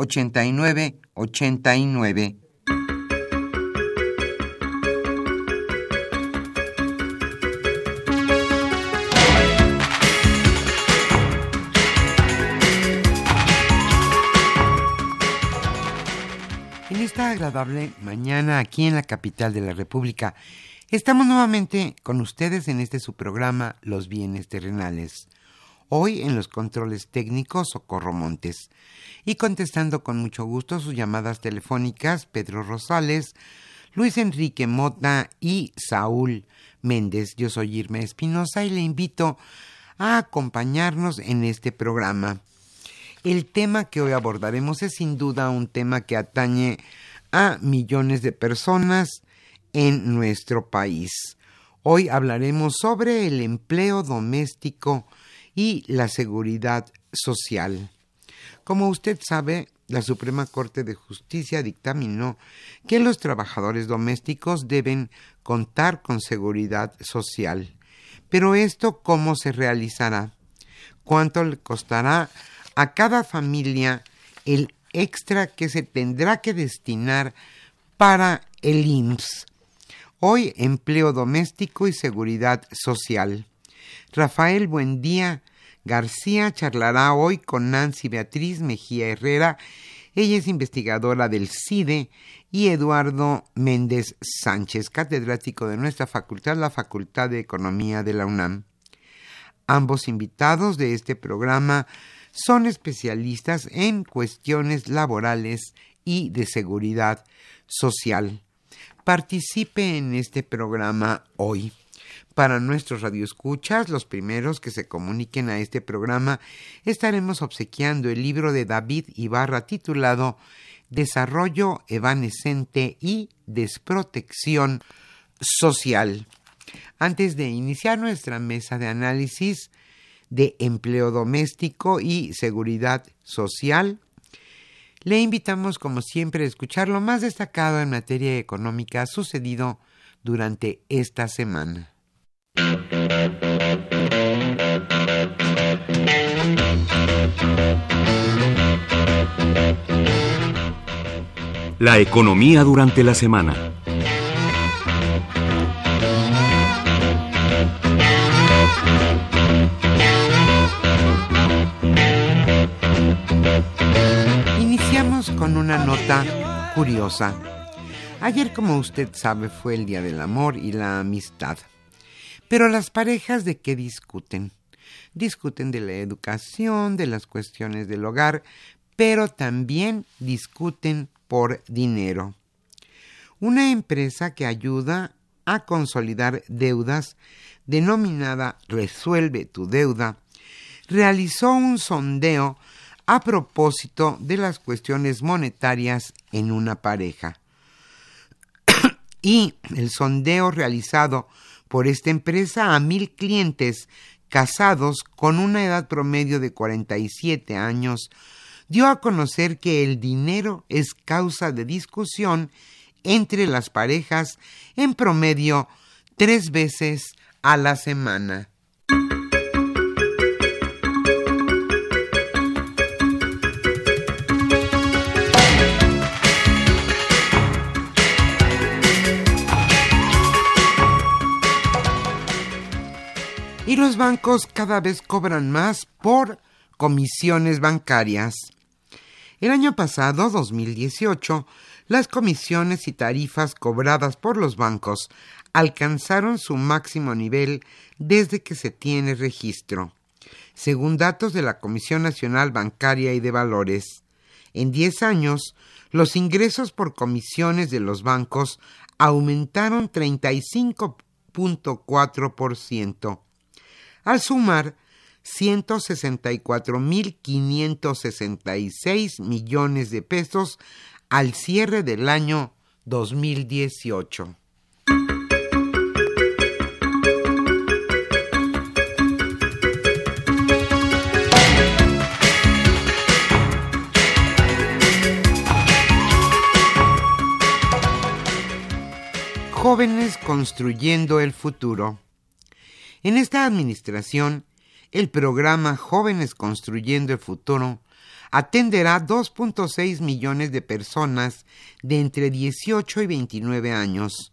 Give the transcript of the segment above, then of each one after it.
89 89. En esta agradable mañana aquí en la capital de la República, estamos nuevamente con ustedes en este su programa Los bienes terrenales. Hoy en los controles técnicos Socorro Montes. Y contestando con mucho gusto sus llamadas telefónicas Pedro Rosales, Luis Enrique Mota y Saúl Méndez. Yo soy Irma Espinosa y le invito a acompañarnos en este programa. El tema que hoy abordaremos es sin duda un tema que atañe a millones de personas en nuestro país. Hoy hablaremos sobre el empleo doméstico y la seguridad social. Como usted sabe, la Suprema Corte de Justicia dictaminó que los trabajadores domésticos deben contar con seguridad social. Pero esto, ¿cómo se realizará? ¿Cuánto le costará a cada familia el extra que se tendrá que destinar para el IMSS? Hoy empleo doméstico y seguridad social. Rafael Buendía García charlará hoy con Nancy Beatriz Mejía Herrera. Ella es investigadora del CIDE y Eduardo Méndez Sánchez, catedrático de nuestra facultad, la Facultad de Economía de la UNAM. Ambos invitados de este programa son especialistas en cuestiones laborales y de seguridad social. Participe en este programa hoy. Para nuestros radioescuchas, los primeros que se comuniquen a este programa, estaremos obsequiando el libro de David Ibarra titulado Desarrollo evanescente y desprotección social. Antes de iniciar nuestra mesa de análisis de empleo doméstico y seguridad social, le invitamos, como siempre, a escuchar lo más destacado en materia económica sucedido durante esta semana. La economía durante la semana. Iniciamos con una nota curiosa. Ayer, como usted sabe, fue el Día del Amor y la Amistad. Pero las parejas de qué discuten? Discuten de la educación, de las cuestiones del hogar, pero también discuten por dinero. Una empresa que ayuda a consolidar deudas, denominada Resuelve tu deuda, realizó un sondeo a propósito de las cuestiones monetarias en una pareja. y el sondeo realizado por esta empresa a mil clientes casados con una edad promedio de 47 años dio a conocer que el dinero es causa de discusión entre las parejas en promedio tres veces a la semana. Y los bancos cada vez cobran más por comisiones bancarias. El año pasado, 2018, las comisiones y tarifas cobradas por los bancos alcanzaron su máximo nivel desde que se tiene registro. Según datos de la Comisión Nacional Bancaria y de Valores, en 10 años, los ingresos por comisiones de los bancos aumentaron 35.4%. Al sumar 164.566 millones de pesos al cierre del año 2018. Jóvenes construyendo el futuro. En esta administración, el programa Jóvenes Construyendo el Futuro atenderá 2.6 millones de personas de entre 18 y 29 años,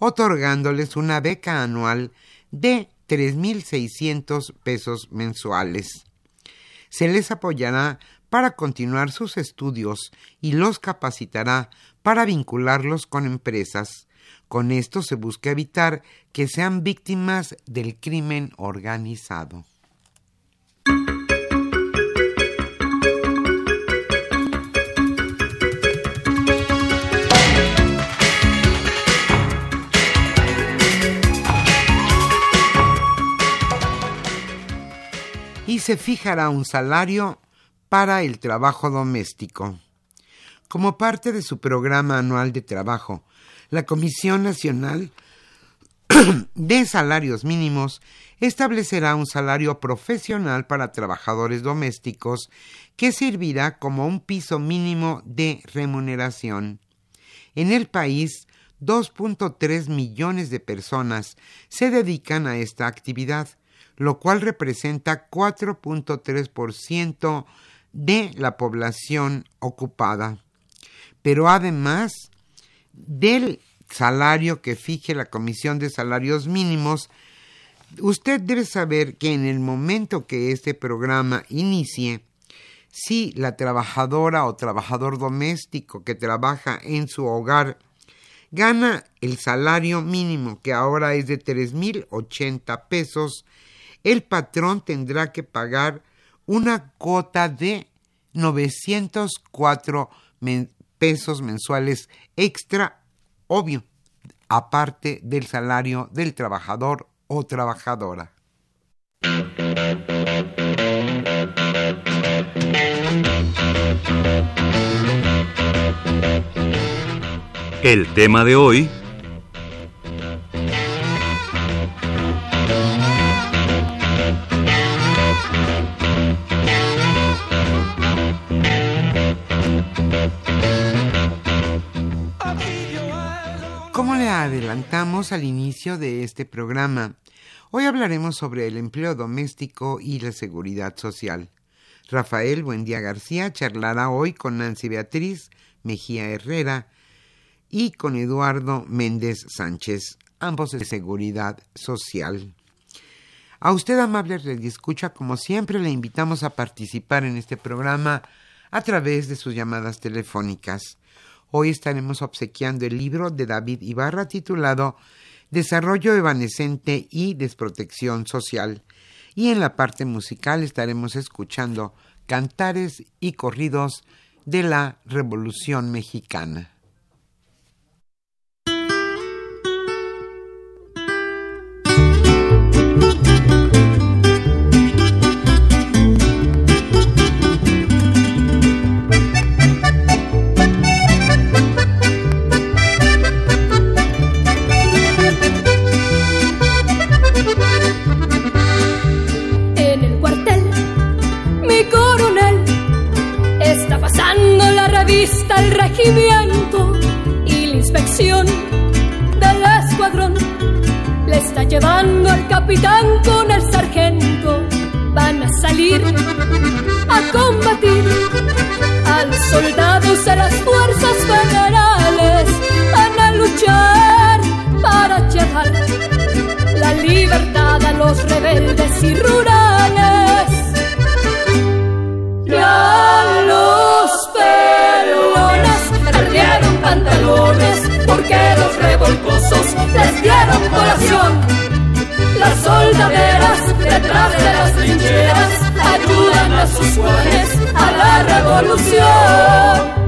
otorgándoles una beca anual de 3.600 pesos mensuales. Se les apoyará para continuar sus estudios y los capacitará para vincularlos con empresas. Con esto se busca evitar que sean víctimas del crimen organizado. y se fijará un salario para el trabajo doméstico. Como parte de su programa anual de trabajo, la Comisión Nacional de Salarios Mínimos establecerá un salario profesional para trabajadores domésticos que servirá como un piso mínimo de remuneración. En el país, 2.3 millones de personas se dedican a esta actividad, lo cual representa 4.3% de la población ocupada. Pero además del salario que fije la Comisión de Salarios Mínimos, usted debe saber que en el momento que este programa inicie, si la trabajadora o trabajador doméstico que trabaja en su hogar gana el salario mínimo, que ahora es de 3.080 pesos, el patrón tendrá que pagar una cuota de 904 pesos mensuales extra, obvio, aparte del salario del trabajador o trabajadora. El tema de hoy adelantamos al inicio de este programa. Hoy hablaremos sobre el empleo doméstico y la seguridad social. Rafael Buendía García charlará hoy con Nancy Beatriz Mejía Herrera y con Eduardo Méndez Sánchez, ambos de seguridad social. A usted, amable escucha, como siempre, le invitamos a participar en este programa a través de sus llamadas telefónicas. Hoy estaremos obsequiando el libro de David Ibarra titulado Desarrollo evanescente y desprotección social. Y en la parte musical estaremos escuchando cantares y corridos de la Revolución Mexicana. Mantenimiento y la inspección del escuadrón. Le está llevando al capitán con el sargento. Van a salir a combatir a los soldados de las fuerzas federales. Van a luchar para llevar la libertad a los rebeldes y rurales. Ya los pantalones porque los revoltosos les dieron colación. Las soldaderas detrás de las trincheras ayudan a sus jóvenes a la revolución.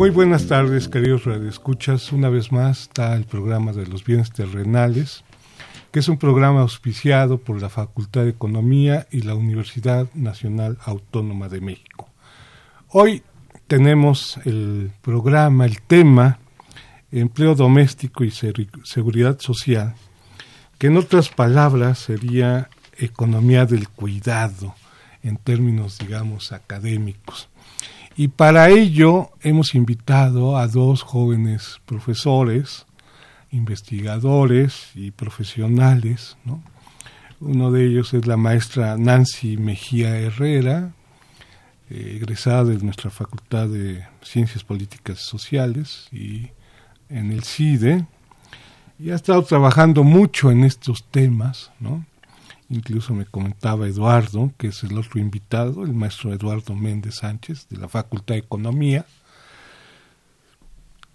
Muy buenas tardes, queridos radioescuchas. Una vez más está el programa de los bienes terrenales, que es un programa auspiciado por la Facultad de Economía y la Universidad Nacional Autónoma de México. Hoy tenemos el programa, el tema empleo doméstico y seguridad social, que en otras palabras sería economía del cuidado en términos, digamos, académicos. Y para ello hemos invitado a dos jóvenes profesores, investigadores y profesionales. Uno de ellos es la maestra Nancy Mejía Herrera, eh, egresada de nuestra Facultad de Ciencias Políticas y Sociales y en el CIDE, y ha estado trabajando mucho en estos temas, ¿no? Incluso me comentaba Eduardo, que es el otro invitado, el maestro Eduardo Méndez Sánchez, de la Facultad de Economía,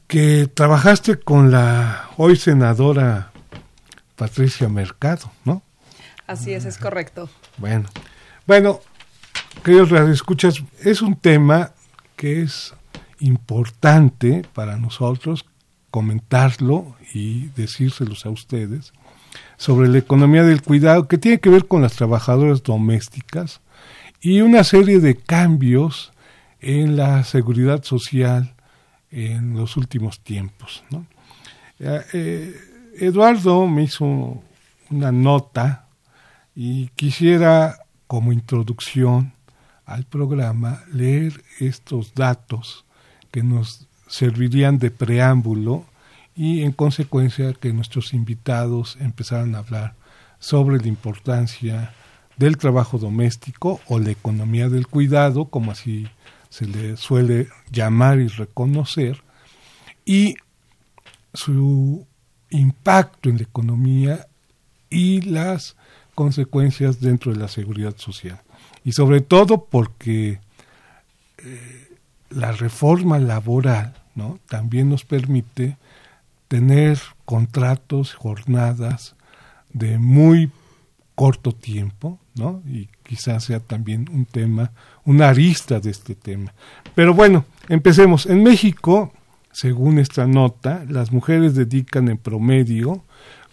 que trabajaste con la hoy senadora Patricia Mercado, ¿no? Así es, es correcto. Bueno, bueno, queridos escuchas, es un tema que es importante para nosotros comentarlo y decírselos a ustedes sobre la economía del cuidado que tiene que ver con las trabajadoras domésticas y una serie de cambios en la seguridad social en los últimos tiempos. Eh, eh, Eduardo me hizo una nota y quisiera como introducción al programa leer estos datos que nos servirían de preámbulo y en consecuencia que nuestros invitados empezaran a hablar sobre la importancia del trabajo doméstico o la economía del cuidado, como así se le suele llamar y reconocer, y su impacto en la economía y las consecuencias dentro de la seguridad social. Y sobre todo porque eh, la reforma laboral ¿no? también nos permite tener contratos, jornadas de muy corto tiempo, ¿no? Y quizás sea también un tema, una arista de este tema. Pero bueno, empecemos. En México, según esta nota, las mujeres dedican en promedio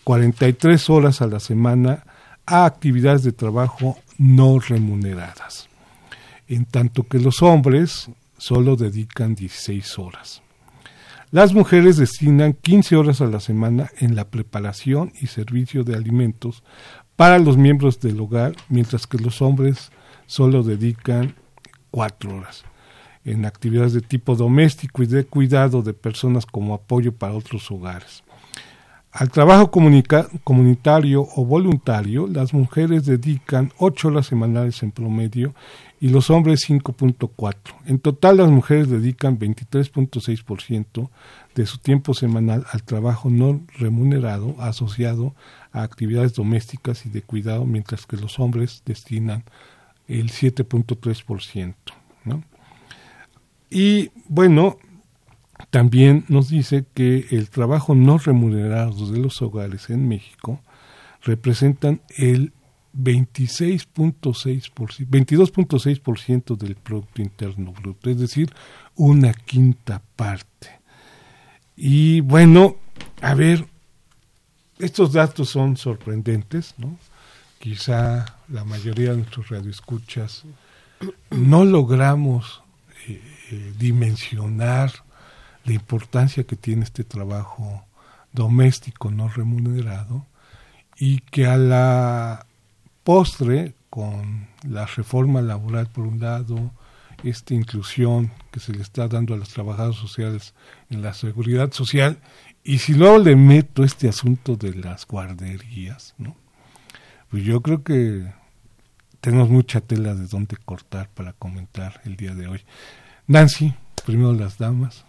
43 horas a la semana a actividades de trabajo no remuneradas, en tanto que los hombres solo dedican 16 horas. Las mujeres destinan 15 horas a la semana en la preparación y servicio de alimentos para los miembros del hogar, mientras que los hombres solo dedican 4 horas en actividades de tipo doméstico y de cuidado de personas como apoyo para otros hogares. Al trabajo comunitario o voluntario, las mujeres dedican 8 horas semanales en promedio y los hombres 5.4. En total, las mujeres dedican 23.6% de su tiempo semanal al trabajo no remunerado asociado a actividades domésticas y de cuidado, mientras que los hombres destinan el 7.3%. ¿no? Y bueno, también nos dice que el trabajo no remunerado de los hogares en México representan el 26.6%, 22.6% del Producto Interno Bruto, es decir, una quinta parte. Y bueno, a ver, estos datos son sorprendentes, ¿no? Quizá la mayoría de nuestros radioescuchas no logramos eh, eh, dimensionar la importancia que tiene este trabajo doméstico no remunerado y que a la postre, con la reforma laboral por un lado, esta inclusión que se le está dando a los trabajadores sociales en la seguridad social, y si luego le meto este asunto de las guarderías, ¿no? pues yo creo que tenemos mucha tela de dónde cortar para comentar el día de hoy. Nancy, primero las damas,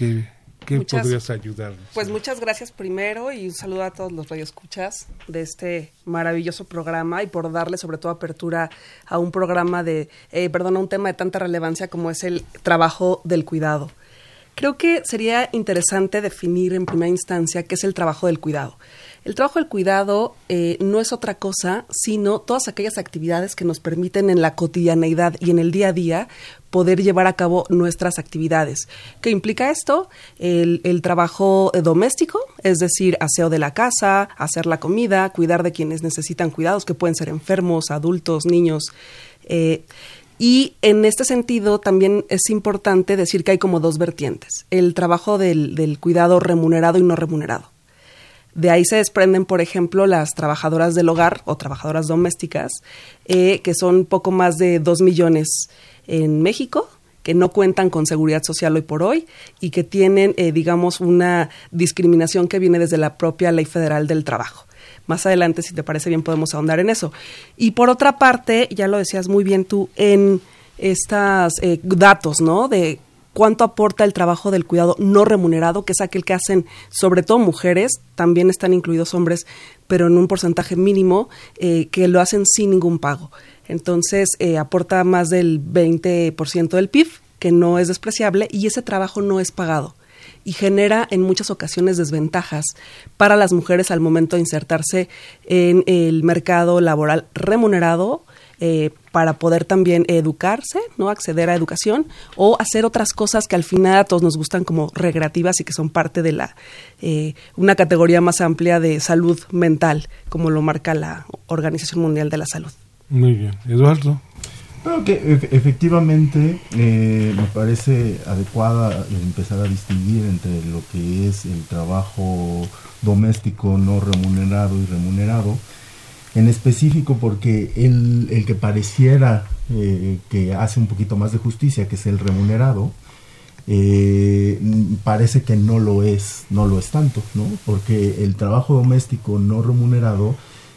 ¿qué, qué podrías ayudarnos? Pues muchas gracias primero y un saludo a todos los radioescuchas de este maravilloso programa y por darle sobre todo apertura a un programa de, eh, perdón, a un tema de tanta relevancia como es el trabajo del cuidado. Creo que sería interesante definir en primera instancia qué es el trabajo del cuidado. El trabajo del cuidado eh, no es otra cosa, sino todas aquellas actividades que nos permiten en la cotidianeidad y en el día a día poder llevar a cabo nuestras actividades. ¿Qué implica esto? El, trabajo doméstico, es decir, aseo de la casa, hacer la comida, cuidar de quienes necesitan cuidados, que pueden ser enfermos, adultos, niños. Eh, y en este sentido también es importante decir que hay como dos vertientes, el trabajo del cuidado remunerado y no remunerado. De ahí se desprenden, por ejemplo, las trabajadoras del hogar o trabajadoras domésticas, eh, que son poco más de dos millones en México, que no cuentan con seguridad social hoy por hoy y que tienen, eh, digamos, una discriminación que viene desde la propia Ley Federal del Trabajo. Más adelante, si te parece bien, podemos ahondar en eso. Y por otra parte, ya lo decías muy bien tú, en estos eh, datos, ¿no? De cuánto aporta el trabajo del cuidado no remunerado, que es aquel que hacen sobre todo mujeres, también están incluidos hombres, pero en un porcentaje mínimo, eh, que lo hacen sin ningún pago. Entonces, eh, aporta más del 20% del PIB, que no es despreciable, y ese trabajo no es pagado y genera en muchas ocasiones desventajas para las mujeres al momento de insertarse en el mercado laboral remunerado eh, para poder también educarse, ¿no? acceder a educación o hacer otras cosas que al final a todos nos gustan como recreativas y que son parte de la eh, una categoría más amplia de salud mental, como lo marca la Organización Mundial de la Salud. Muy bien, Eduardo. Bueno, que efectivamente eh, me parece adecuada empezar a distinguir entre lo que es el trabajo doméstico no remunerado y remunerado en específico porque el, el que pareciera eh, que hace un poquito más de justicia, que es el remunerado, eh, parece que no lo es, no lo es tanto, ¿no? Porque el trabajo doméstico no remunerado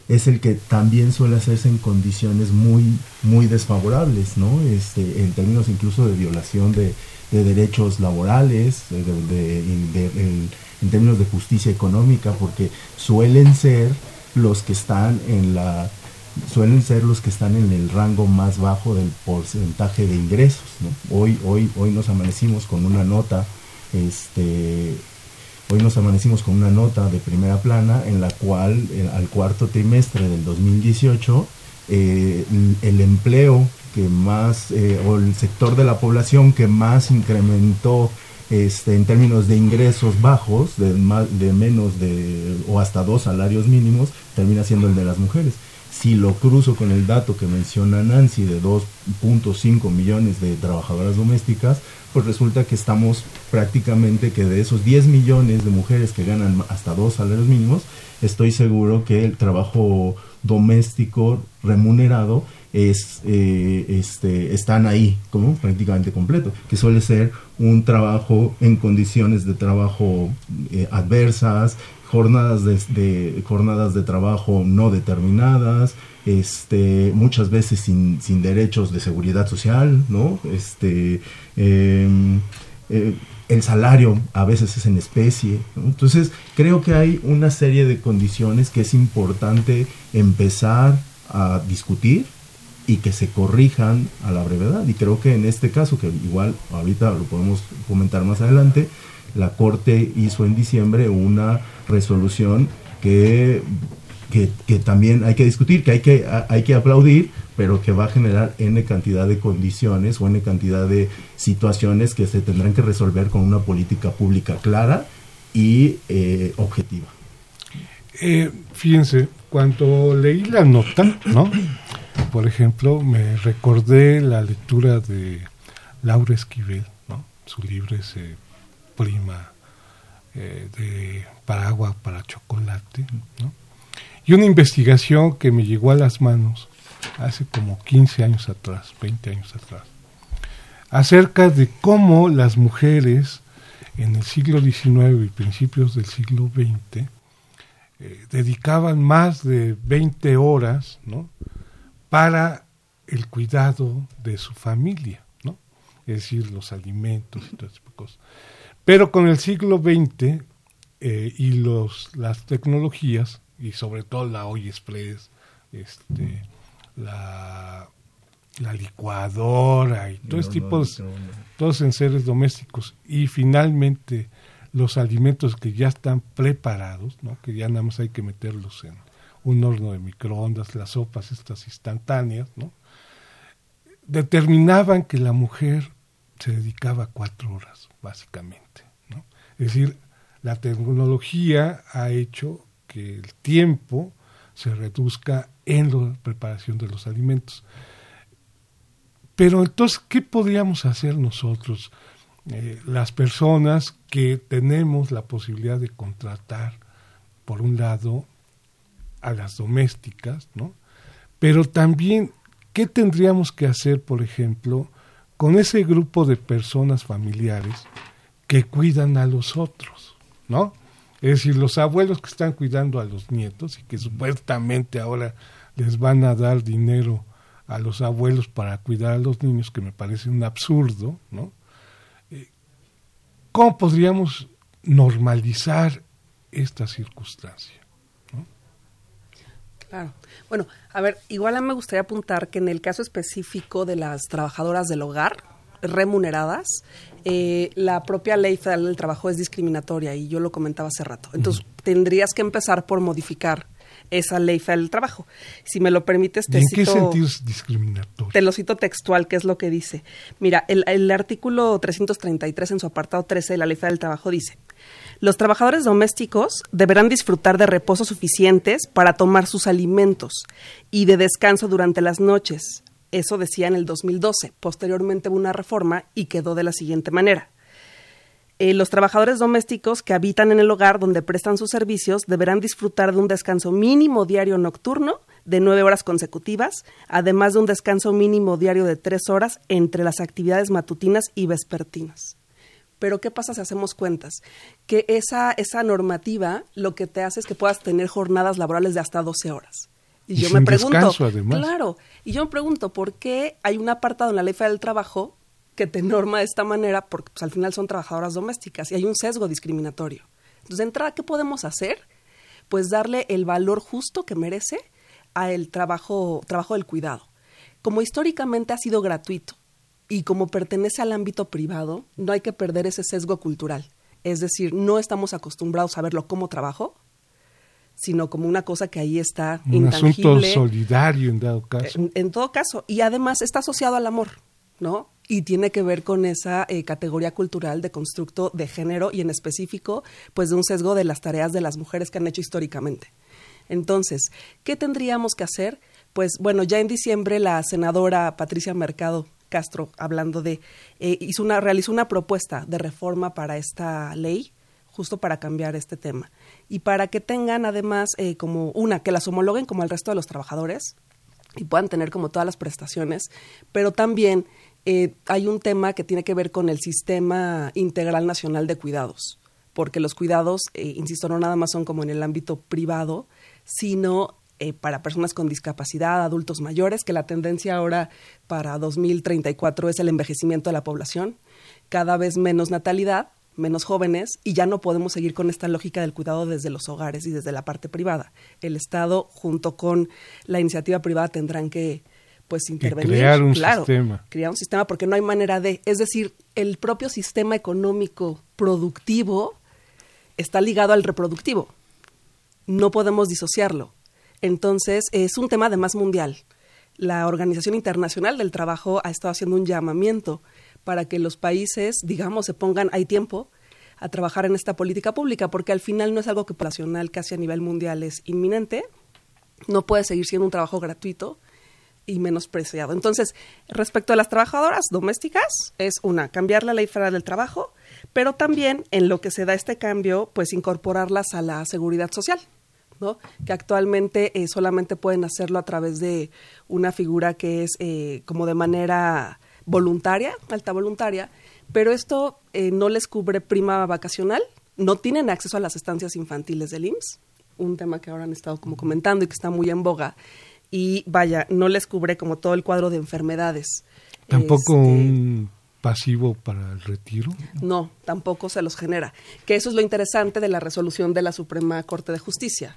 es el que también suele hacerse en condiciones muy, muy desfavorables, ¿no? Este, en términos incluso de violación de, derechos laborales, en términos de justicia económica, porque suelen ser los que están en la suelen ser los que están en el rango más bajo del porcentaje de ingresos. Hoy, hoy, hoy nos amanecimos con una nota, este, hoy nos amanecimos con una nota de primera plana en la cual eh, al cuarto trimestre del 2018 eh, el empleo que más eh, o el sector de la población que más incrementó este, en términos de ingresos bajos, de, de menos de o hasta dos salarios mínimos, termina siendo el de las mujeres. Si lo cruzo con el dato que menciona Nancy de 2.5 millones de trabajadoras domésticas, pues resulta que estamos prácticamente que de esos 10 millones de mujeres que ganan hasta dos salarios mínimos, estoy seguro que el trabajo doméstico remunerado es, eh, este, están ahí como prácticamente completo, que suele ser un trabajo en condiciones de trabajo eh, adversas, jornadas de, jornadas de trabajo no determinadas, este, muchas veces sin, sin derechos de seguridad social, ¿no? Este, em, eh, el salario a veces es en especie. Entonces, creo que hay una serie de condiciones que es importante empezar a discutir y que se corrijan a la brevedad. Y creo que en este caso, que igual ahorita lo podemos comentar más adelante, la Corte hizo en diciembre una resolución que, que, también hay que discutir, que hay, que hay que aplaudir, pero que va a generar N cantidad de condiciones o N cantidad de situaciones que se tendrán que resolver con una política pública clara y eh, objetiva. Eh, fíjense, cuando leí la nota, ¿no? Por ejemplo, me recordé la lectura de Laura Esquivel, ¿no? Su libro ese prima eh, de Paragua para chocolate. Y una investigación que me llegó a las manos hace como 15 años atrás, 20 años atrás, acerca de cómo las mujeres en el siglo XIX y principios del siglo XX eh, dedicaban más de 20 horas para el cuidado de su familia, es decir, los alimentos y todas esas cosas. Pero con el siglo XX eh, y los, las tecnologías, y sobre todo la olla express, este, la, la licuadora y todo este tipo de, todos en seres domésticos y finalmente los alimentos que ya están preparados, ¿no? que ya nada más hay que meterlos en un horno de microondas, las sopas estas instantáneas, ¿no? determinaban que la mujer se dedicaba cuatro horas, básicamente. Es decir, la tecnología ha hecho que el tiempo se reduzca en la preparación de los alimentos. Pero entonces, ¿qué podríamos hacer nosotros, eh, las personas que tenemos la posibilidad de contratar, por un lado, a las domésticas, ¿no? Pero también, ¿qué tendríamos que hacer, por ejemplo, con ese grupo de personas familiares que cuidan a los otros, ¿no? Es decir, los abuelos que están cuidando a los nietos y que supuestamente ahora les van a dar dinero a los abuelos para cuidar a los niños, que me parece un absurdo, ¿no? Eh, ¿Cómo podríamos normalizar esta circunstancia? Claro. Bueno, a ver, igual a mí me gustaría apuntar que en el caso específico de las trabajadoras del hogar remuneradas, eh, la propia ley federal del trabajo es discriminatoria y yo lo comentaba hace rato. Entonces, tendrías que empezar por modificar esa ley federal del trabajo. Si me lo permites, te ¿En cito, qué sentido es discriminatorio? Te lo cito textual, que es lo que dice. Mira, el, el artículo 333 en su apartado 13 de la ley federal del trabajo dice, los trabajadores domésticos deberán disfrutar de reposo suficientes para tomar sus alimentos y de descanso durante las noches, eso decía en el 2012. Posteriormente hubo una reforma y quedó de la siguiente manera. Eh, los trabajadores domésticos que habitan en el hogar donde prestan sus servicios deberán disfrutar de un descanso mínimo diario nocturno de nueve horas consecutivas, además de un descanso mínimo diario de tres horas entre las actividades matutinas y vespertinas. Pero ¿qué pasa si hacemos cuentas? Que esa, esa normativa lo que te hace es que puedas tener jornadas laborales de hasta 12 horas. Y, yo me pregunto, claro, y yo me pregunto, ¿por qué hay un apartado en la ley federal del trabajo que te norma de esta manera? Porque pues, al final son trabajadoras domésticas y hay un sesgo discriminatorio. Entonces, de entrada, ¿qué podemos hacer? Pues darle el valor justo que merece al trabajo, trabajo del cuidado. Como históricamente ha sido gratuito y como pertenece al ámbito privado, no hay que perder ese sesgo cultural. Es decir, no estamos acostumbrados a verlo como trabajo, sino como una cosa que ahí está un intangible. asunto solidario en dado caso. En, en, todo caso. Y además está asociado al amor, ¿no? Y tiene que ver con esa eh, categoría cultural de constructo de género y en específico, pues de un sesgo de las tareas de las mujeres que han hecho históricamente. Entonces, ¿qué tendríamos que hacer? Pues bueno, ya en diciembre la senadora Patricia Mercado Castro, hablando de, eh, hizo una, realizó una propuesta de reforma para esta ley, justo para cambiar este tema y para que tengan además eh, como una, que las homologuen como el resto de los trabajadores, y puedan tener como todas las prestaciones, pero también eh, hay un tema que tiene que ver con el sistema integral nacional de cuidados, porque los cuidados, eh, insisto, no nada más son como en el ámbito privado, sino eh, para personas con discapacidad, adultos mayores, que la tendencia ahora para 2034 es el envejecimiento de la población, cada vez menos natalidad, menos jóvenes, y ya no podemos seguir con esta lógica del cuidado desde los hogares y desde la parte privada. El Estado, junto con la iniciativa privada, tendrán que pues intervenir. crear un sistema. Crear un sistema porque no hay manera de, es decir, el propio sistema económico productivo está ligado al reproductivo. No podemos disociarlo. Entonces, es un tema además mundial. La Organización Internacional del Trabajo ha estado haciendo un llamamiento para que los países, digamos, se pongan, hay tiempo, a trabajar en esta política pública, porque al final no es algo que poblacional casi a nivel mundial es inminente, no puede seguir siendo un trabajo gratuito y menospreciado. Entonces, respecto a las trabajadoras domésticas, es una, cambiar la ley federal del trabajo, pero también en lo que se da este cambio, pues incorporarlas a la seguridad social. ¿no? que actualmente eh, solamente pueden hacerlo a través de una figura que es eh, como de manera voluntaria, alta voluntaria, pero esto eh, no les cubre prima vacacional, no tienen acceso a las estancias infantiles del IMSS, un tema que ahora han estado como comentando y que está muy en boga, y vaya, no les cubre como todo el cuadro de enfermedades. Tampoco este, un pasivo para el retiro. No, tampoco se los genera. Que eso es lo interesante de la resolución de la Suprema Corte de Justicia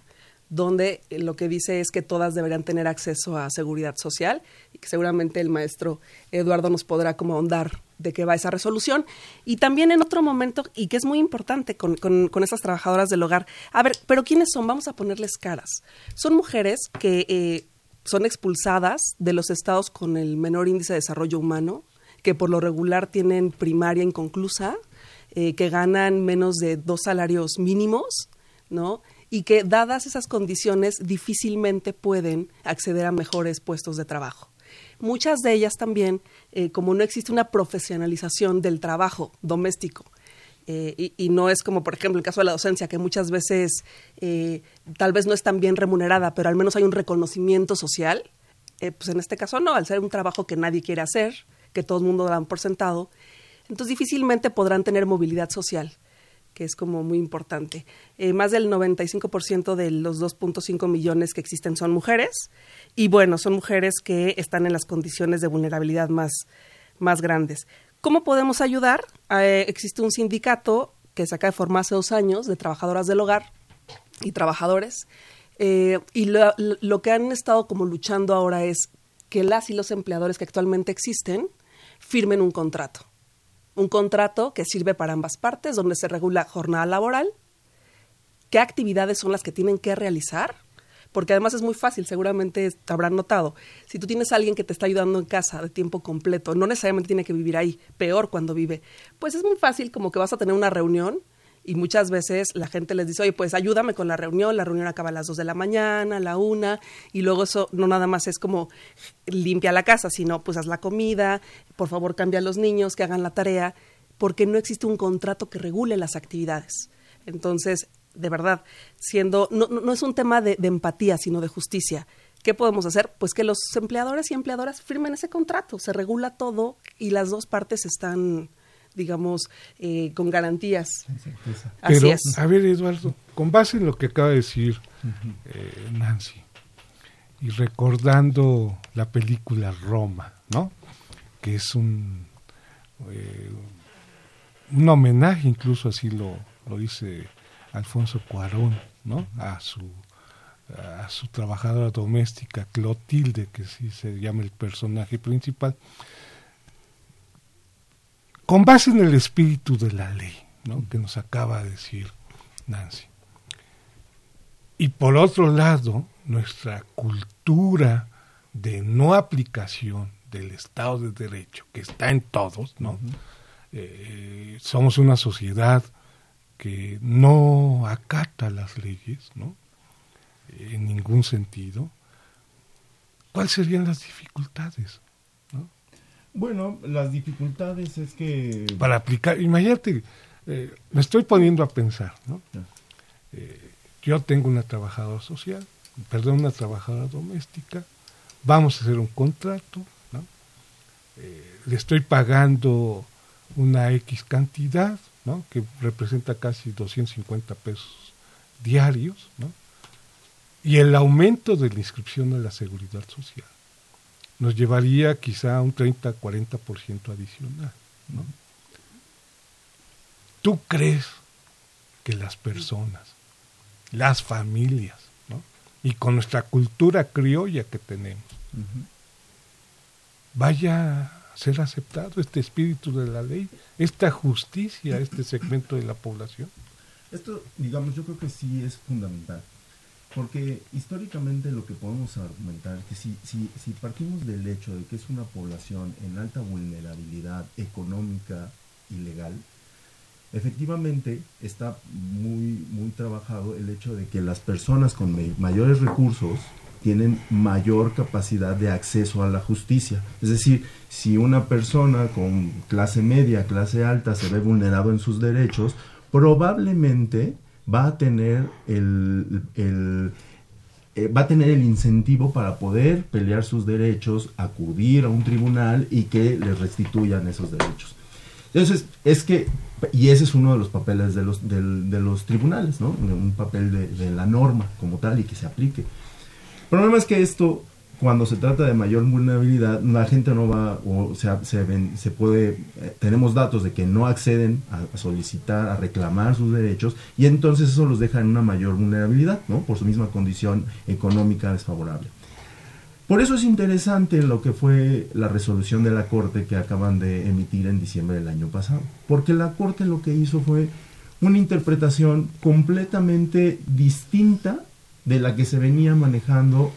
donde lo que dice es que todas deberían tener acceso a seguridad social y que seguramente el maestro Eduardo nos podrá como ahondar de qué va esa resolución. Y también en otro momento, y que es muy importante con, con, esas trabajadoras del hogar, a ver, pero ¿quiénes son? Vamos a ponerles caras. Son mujeres que eh, son expulsadas de los estados con el menor índice de desarrollo humano, que por lo regular tienen primaria inconclusa, eh, que ganan menos de dos salarios mínimos, ¿no? y que dadas esas condiciones difícilmente pueden acceder a mejores puestos de trabajo. Muchas de ellas también, eh, como no existe una profesionalización del trabajo doméstico, eh, y, no es como, por ejemplo, el caso de la docencia, que muchas veces eh, tal vez no es tan bien remunerada, pero al menos hay un reconocimiento social, pues en este caso no, al ser un trabajo que nadie quiere hacer, que todo el mundo da por sentado, entonces difícilmente podrán tener movilidad social que es como muy importante. Eh, más del 95% de los 2.5 millones que existen son mujeres y bueno, son mujeres que están en las condiciones de vulnerabilidad más, más grandes. ¿Cómo podemos ayudar? Eh, existe un sindicato que se acaba de formar hace dos años de trabajadoras del hogar y trabajadores eh, y lo, lo que han estado como luchando ahora es que las y los empleadores que actualmente existen firmen un contrato un contrato que sirve para ambas partes, donde se regula jornada laboral, qué actividades son las que tienen que realizar, porque además es muy fácil, seguramente te habrán notado, si tú tienes a alguien que te está ayudando en casa de tiempo completo, no necesariamente tiene que vivir ahí, peor cuando vive, pues es muy fácil como que vas a tener una reunión y muchas veces la gente les dice, oye, pues ayúdame con la reunión, la reunión acaba a las dos de la mañana, a la una, y luego eso no nada más es como limpia la casa, sino pues haz la comida, por favor cambia a los niños, que hagan la tarea, porque no existe un contrato que regule las actividades. Entonces, de verdad, siendo, no, no es un tema de, de empatía, sino de justicia. ¿Qué podemos hacer? Pues que los empleadores y empleadoras firmen ese contrato, se regula todo y las dos partes están digamos, eh, con garantías. Pero, a ver, Eduardo, con base en lo que acaba de decir eh, Nancy, y recordando la película Roma, ¿no? Que es un, eh, un homenaje, incluso así lo, lo dice Alfonso Cuarón, ¿no? A su a su trabajadora doméstica Clotilde, que sí se llama el personaje principal, con base en el espíritu de la ley, ¿no? que nos acaba de decir Nancy. Y por otro lado, nuestra cultura de no aplicación del Estado de Derecho, que está en todos, ¿no? Eh, somos una sociedad que no acata las leyes, ¿no? En ningún sentido. ¿Cuáles serían las dificultades? Bueno, las dificultades es que... Para aplicar, imagínate, eh, me estoy poniendo a pensar, ¿no? Eh, yo tengo una trabajadora social, perdón, una trabajadora doméstica, vamos a hacer un contrato, ¿no? Eh, le estoy pagando una X cantidad, ¿no? que representa casi 250 pesos diarios, ¿no? y el aumento de la inscripción a la seguridad social nos llevaría quizá a un 30-40% adicional. ¿no? ¿Tú crees que las personas, las familias, ¿no? y con nuestra cultura criolla que tenemos, vaya a ser aceptado este espíritu de la ley, esta justicia este segmento de la población? Esto, digamos, yo creo que sí es fundamental. Porque históricamente lo que podemos argumentar es que si, si, si partimos del hecho de que es una población en alta vulnerabilidad económica y legal, efectivamente está muy, muy trabajado el hecho de que las personas con mayores recursos tienen mayor capacidad de acceso a la justicia. Es decir, si una persona con clase media, clase alta se ve vulnerado en sus derechos, probablemente va a tener el, eh, va a tener el incentivo para poder pelear sus derechos, acudir a un tribunal y que le restituyan esos derechos. Entonces, es que, y ese es uno de los papeles de los, de, los tribunales, ¿no? Un papel de, de, la norma como tal y que se aplique. Problema es que esto cuando se trata de mayor vulnerabilidad, la gente no va, o sea, se, ven, se puede, eh, tenemos datos de que no acceden a, solicitar, a reclamar sus derechos, y entonces eso los deja en una mayor vulnerabilidad, ¿no? Por su misma condición económica desfavorable. Por eso es interesante lo que fue la resolución de la Corte que acaban de emitir en diciembre del año pasado, porque la Corte lo que hizo fue una interpretación completamente distinta de la que se venía manejando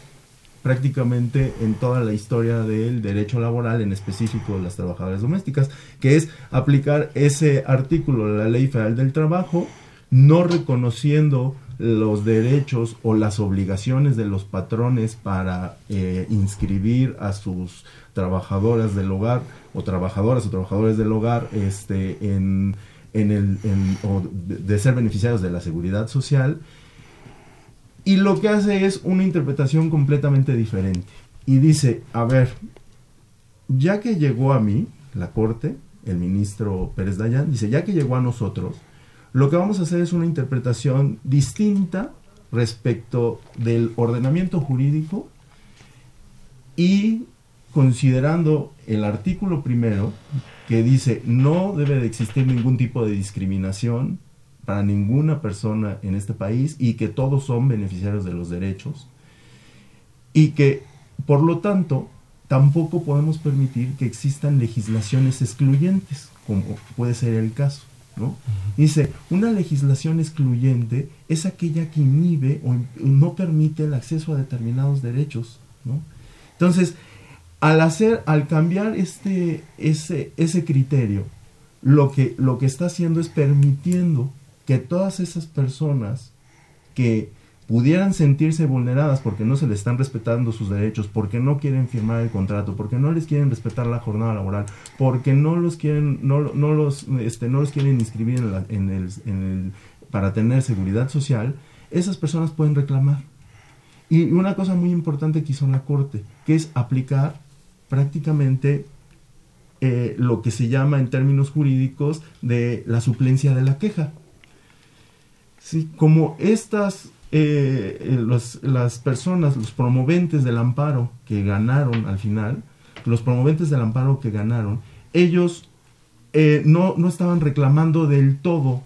prácticamente en toda la historia del derecho laboral, en específico las trabajadoras domésticas, que es aplicar ese artículo de la Ley Federal del Trabajo, no reconociendo los derechos o las obligaciones de los patrones para eh, inscribir a sus trabajadoras del hogar o trabajadoras o trabajadores del hogar este, en, en el, o de ser beneficiarios de la seguridad social y lo que hace es una interpretación completamente diferente. Y dice, a ver, ya que llegó a mí, la Corte, el ministro Pérez Dayan, dice, ya que llegó a nosotros, lo que vamos a hacer es una interpretación distinta respecto del ordenamiento jurídico y considerando el artículo primero que dice no debe de existir ningún tipo de discriminación para ninguna persona en este país y que todos son beneficiarios de los derechos y que por lo tanto tampoco podemos permitir que existan legislaciones excluyentes como puede ser el caso ¿no? Dice, una legislación excluyente es aquella que inhibe o no permite el acceso a determinados derechos, ¿no? Entonces, al hacer, al cambiar este, ese, ese criterio, lo que, lo que está haciendo es permitiendo que todas esas personas que pudieran sentirse vulneradas porque no se les están respetando sus derechos, porque no quieren firmar el contrato, porque no les quieren respetar la jornada laboral, porque no los quieren, no, no los, este, no los quieren inscribir en, el, en el, para tener seguridad social, esas personas pueden reclamar. Y una cosa muy importante que hizo la Corte, que es aplicar prácticamente eh, lo que se llama en términos jurídicos de la suplencia de la queja. Sí, como estas, eh, eh, las personas, los promoventes del amparo que ganaron al final, los promoventes del amparo que ganaron, ellos eh, no, no estaban reclamando del todo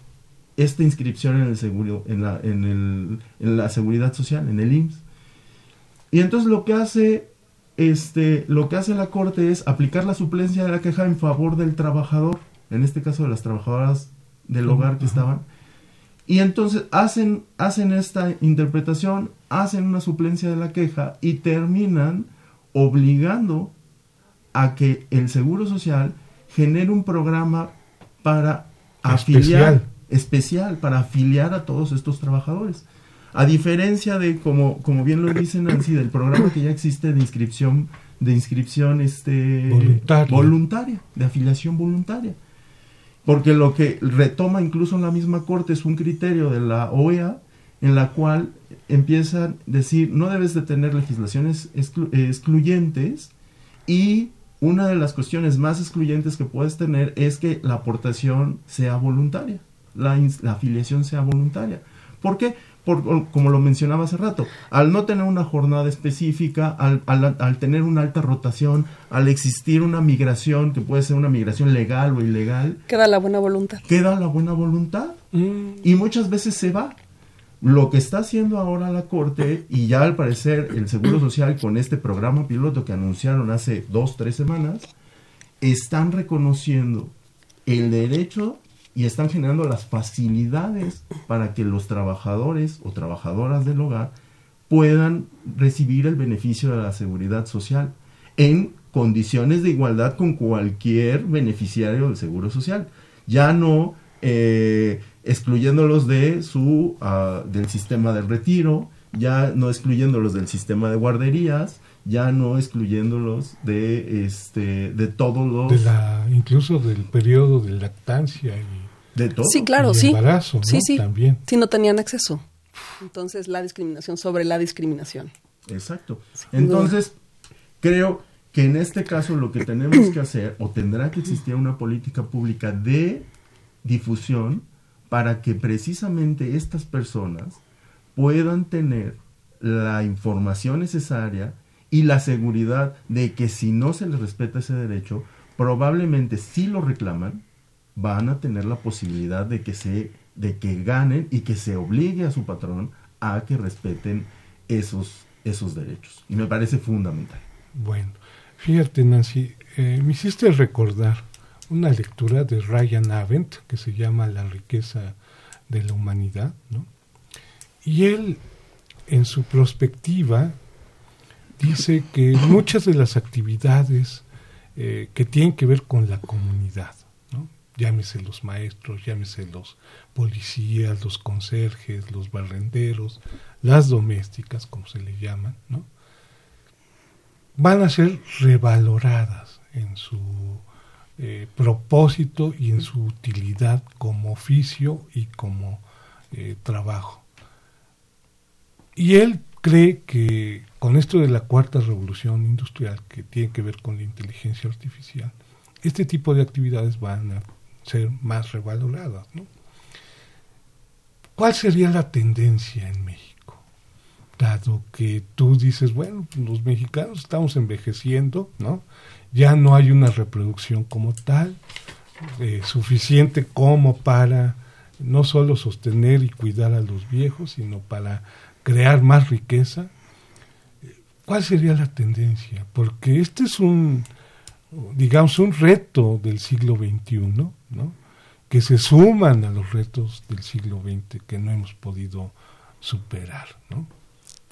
esta inscripción en el seguro, en la, en, el, en la seguridad social, en el IMSS. Y entonces lo que hace este, lo que hace la corte es aplicar la suplencia de la queja en favor del trabajador, en este caso de las trabajadoras del hogar que estaban, y entonces hacen, hacen esta interpretación, hacen una suplencia de la queja y terminan obligando a que el Seguro Social genere un programa para afiliar, especial, para afiliar a todos estos trabajadores. A diferencia de, como, como bien lo dicen Nancy, del programa que ya existe de inscripción, de inscripción este, voluntaria, de afiliación voluntaria. Porque lo que retoma incluso en la misma corte es un criterio de la OEA en la cual empiezan a decir no debes de tener legislaciones excluyentes y una de las cuestiones más excluyentes que puedes tener es que la aportación sea voluntaria, la, afiliación sea voluntaria. ¿Por qué? Por, como lo mencionaba hace rato, al no tener una jornada específica, al, al, tener una alta rotación, al existir una migración, que puede ser una migración legal o ilegal. Queda la buena voluntad. Queda la buena voluntad. Mm. Y muchas veces se va. Lo que está haciendo ahora la Corte, y ya al parecer el Seguro Social con este programa piloto que anunciaron hace dos, tres semanas, están reconociendo el derecho y están generando las facilidades para que los trabajadores o trabajadoras del hogar puedan recibir el beneficio de la seguridad social en condiciones de igualdad con cualquier beneficiario del Seguro Social. Ya no eh, excluyéndolos de su uh, del sistema de retiro, ya no excluyéndolos del sistema de guarderías, ya no excluyéndolos de este de todos los de la incluso del periodo de lactancia y de todo. Sí claro sí. embarazo, sí sí. También. Si no tenían acceso. Entonces la discriminación sobre la discriminación. Exacto. Entonces creo que en este caso lo que tenemos que hacer o tendrá que existir una política pública de difusión para que precisamente estas personas puedan tener la información necesaria y la seguridad de que si no se les respeta ese derecho, probablemente si lo reclaman, van a tener la posibilidad de que se de que ganen y que se obligue a su patrón a que respeten esos esos derechos. Y me parece fundamental. Bueno, fíjate Nancy, eh, me hiciste recordar una lectura de Ryan Avent que se llama La riqueza de la humanidad, ¿no? Y él, en su perspectiva, dice que muchas de las actividades eh, que tienen que ver con la comunidad. Llámese los maestros, llámese los policías, los conserjes, los barrenderos, las domésticas, como se le llaman, ¿no? van a ser revaloradas en su eh, propósito y en su utilidad como oficio y como eh, trabajo. Y él cree que con esto de la cuarta revolución industrial, que tiene que ver con la inteligencia artificial, este tipo de actividades van a ser más revaloradas. ¿Cuál sería la tendencia en México? Dado que tú dices, bueno, los mexicanos estamos envejeciendo, ¿no? ya no hay una reproducción como tal, eh, suficiente como para no solo sostener y cuidar a los viejos, sino para crear más riqueza. ¿Cuál sería la tendencia? Porque este es un, digamos, un reto del siglo XXI, ¿no? Que se suman a los retos del siglo XX que no hemos podido superar. ¿no?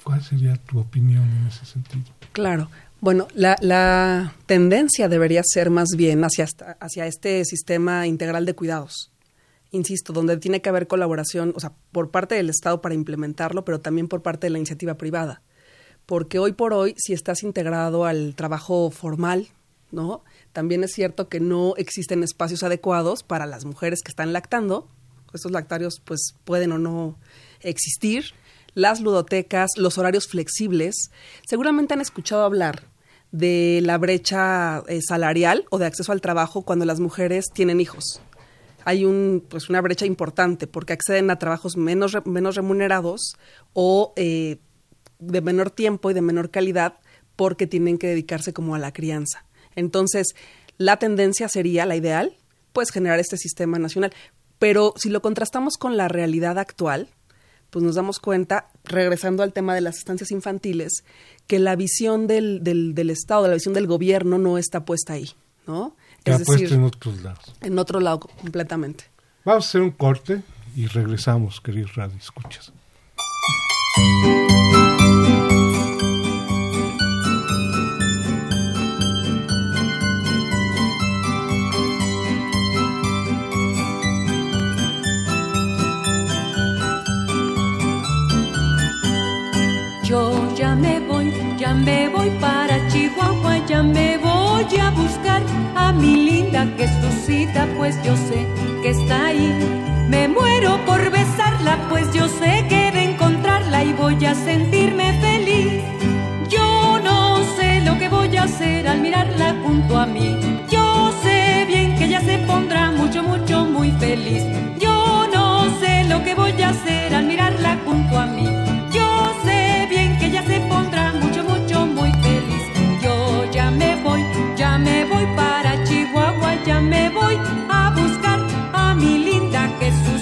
¿Cuál sería tu opinión en ese sentido? Claro. Bueno, la, tendencia debería ser más bien hacia, hacia este sistema integral de cuidados. Insisto, donde tiene que haber colaboración, o sea, por parte del Estado para implementarlo, pero también por parte de la iniciativa privada. Porque hoy por hoy, si estás integrado al trabajo formal, ¿no? También es cierto que no existen espacios adecuados para las mujeres que están lactando. Estos lactarios, pues, pueden o no existir las ludotecas, los horarios flexibles. Seguramente han escuchado hablar de la brecha eh, salarial o de acceso al trabajo cuando las mujeres tienen hijos. Hay un, pues una brecha importante porque acceden a trabajos menos, menos remunerados o eh, de menor tiempo y de menor calidad porque tienen que dedicarse como a la crianza. Entonces, la tendencia sería, la ideal, pues generar este sistema nacional. Pero si lo contrastamos con la realidad actual, pues nos damos cuenta, regresando al tema de las estancias infantiles, que la visión del, del, del Estado, la visión del gobierno no está puesta ahí, ¿no? Está es decir, en otros lados. En otro lado completamente. Vamos a hacer un corte y regresamos, queridos radio escuchas. A mi linda Jesucita, pues yo sé que está ahí. Me muero por besarla, pues yo sé que de encontrar encontrarla y voy a sentirme feliz. Yo no sé lo que voy a hacer al mirarla junto a mí. Yo sé bien que ella se pondrá mucho, mucho, muy feliz. Yo no sé lo que voy a hacer al mirarla junto a mí. Voy para Chihuahua, ya me voy a buscar a mi linda Jesucita,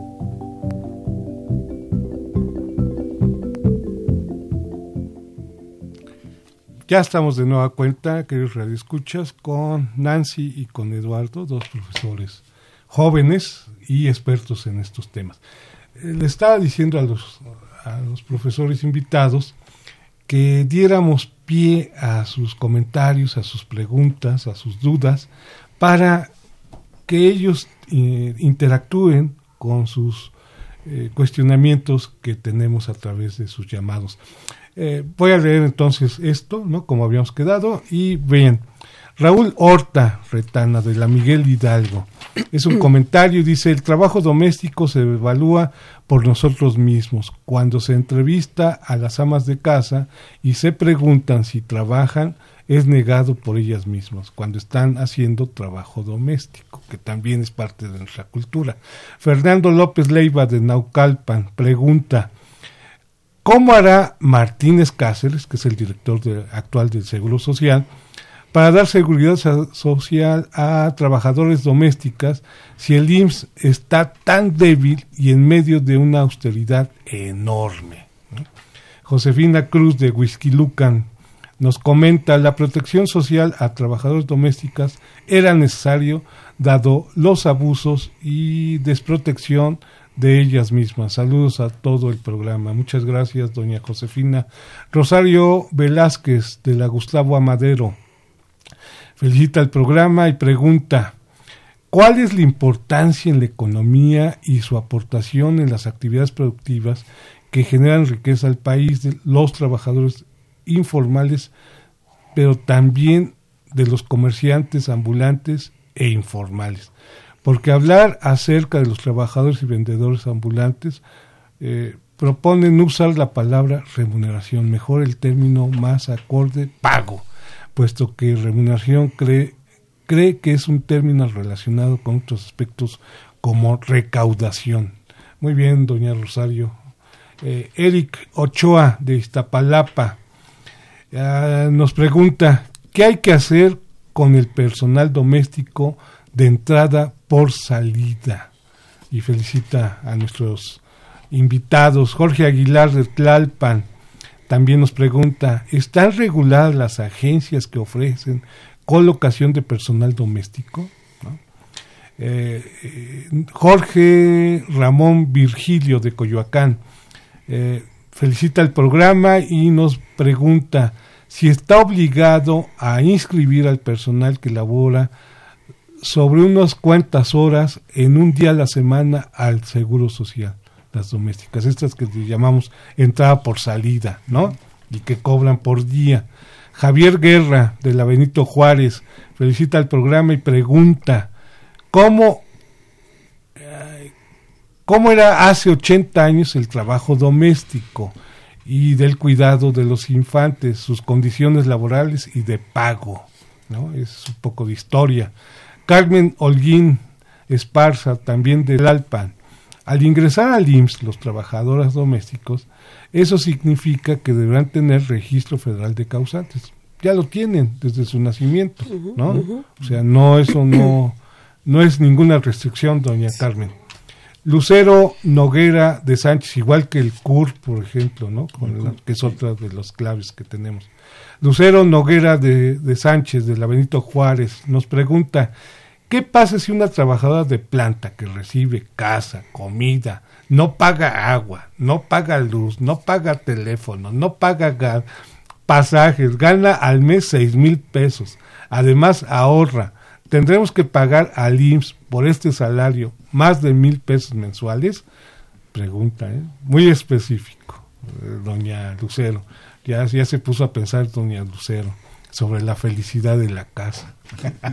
Ya estamos de nueva cuenta, queridos radioescuchas, con Nancy y con Eduardo, dos profesores jóvenes y expertos en estos temas. Eh, Le estaba diciendo a los, profesores invitados que diéramos pie a sus comentarios, a sus preguntas, a sus dudas, para que ellos eh, interactúen con sus eh, cuestionamientos que tenemos a través de sus llamados. Eh, voy a leer entonces esto, ¿no? Como habíamos quedado, y bien. Raúl Horta Retana de la Miguel Hidalgo. Es un comentario dice, el trabajo doméstico se evalúa por nosotros mismos. Cuando se entrevista a las amas de casa y se preguntan si trabajan, es negado por ellas mismas cuando están haciendo trabajo doméstico, que también es parte de nuestra cultura. Fernando López Leiva de Naucalpan pregunta, ¿cómo hará Martínez Cáceres, que es el director de- actual del Seguro Social, para dar seguridad so- social a trabajadores domésticas si el IMSS está tan débil y en medio de una austeridad enorme? ¿no? Josefina Cruz de Huizquilucan nos comenta la protección social a trabajadores domésticas era necesario dado los abusos y desprotección de ellas mismas. Saludos a todo el programa. Muchas gracias, doña Josefina. Rosario Velázquez de la Gustavo Amadero felicita el programa y pregunta ¿Cuál es la importancia en la economía y su aportación en las actividades productivas que generan riqueza al país de los trabajadores informales, pero también de los comerciantes ambulantes e informales? Porque hablar acerca de los trabajadores y vendedores ambulantes eh, proponen no usar la palabra remuneración, mejor el término más acorde pago, puesto que remuneración cree cree que es un término relacionado con otros aspectos como recaudación. Muy bien, doña Rosario. Eh, Eric Ochoa de Iztapalapa ah, nos pregunta, ¿qué hay que hacer con el personal doméstico de entrada por salida? Y felicita a nuestros invitados. Jorge Aguilar de Tlalpan también nos pregunta, ¿están reguladas las agencias que ofrecen colocación de personal doméstico? Eh, eh, Jorge Ramón Virgilio de Coyoacán eh, felicita el programa y nos pregunta si está obligado a inscribir al personal que labora sobre unas cuantas horas en un día a la semana al Seguro Social, las domésticas, estas que llamamos entrada por salida, ¿no? Y que cobran por día. Javier Guerra, de la Benito Juárez, felicita el programa y pregunta, ¿cómo, eh, cómo era hace 80 años el trabajo doméstico y del cuidado de los infantes, sus condiciones laborales y de pago? ¿no? Es un poco de historia. Carmen Holguín Esparza, también del Alpan. Al ingresar al IMSS, los trabajadores domésticos, eso significa que deberán tener registro federal de causantes. Ya lo tienen desde su nacimiento, ¿no? O sea, no eso no no es ninguna restricción, doña Carmen. Lucero Noguera de Sánchez, igual que el CUR, por ejemplo, ¿no? que es otra de los claves que tenemos. Lucero Noguera de, Sánchez, de la Benito Juárez, nos pregunta, ¿qué pasa si una trabajadora de planta que recibe casa, comida, no paga agua, no paga luz, no paga teléfono, no paga gas, pasajes, gana al mes seis mil pesos, además ahorra, tendremos que pagar al IMSS por este salario más de mil pesos mensuales? Pregunta, ¿eh? muy específico, eh, doña Lucero. Ya, ya se puso a pensar doña Lucero sobre la felicidad de la casa.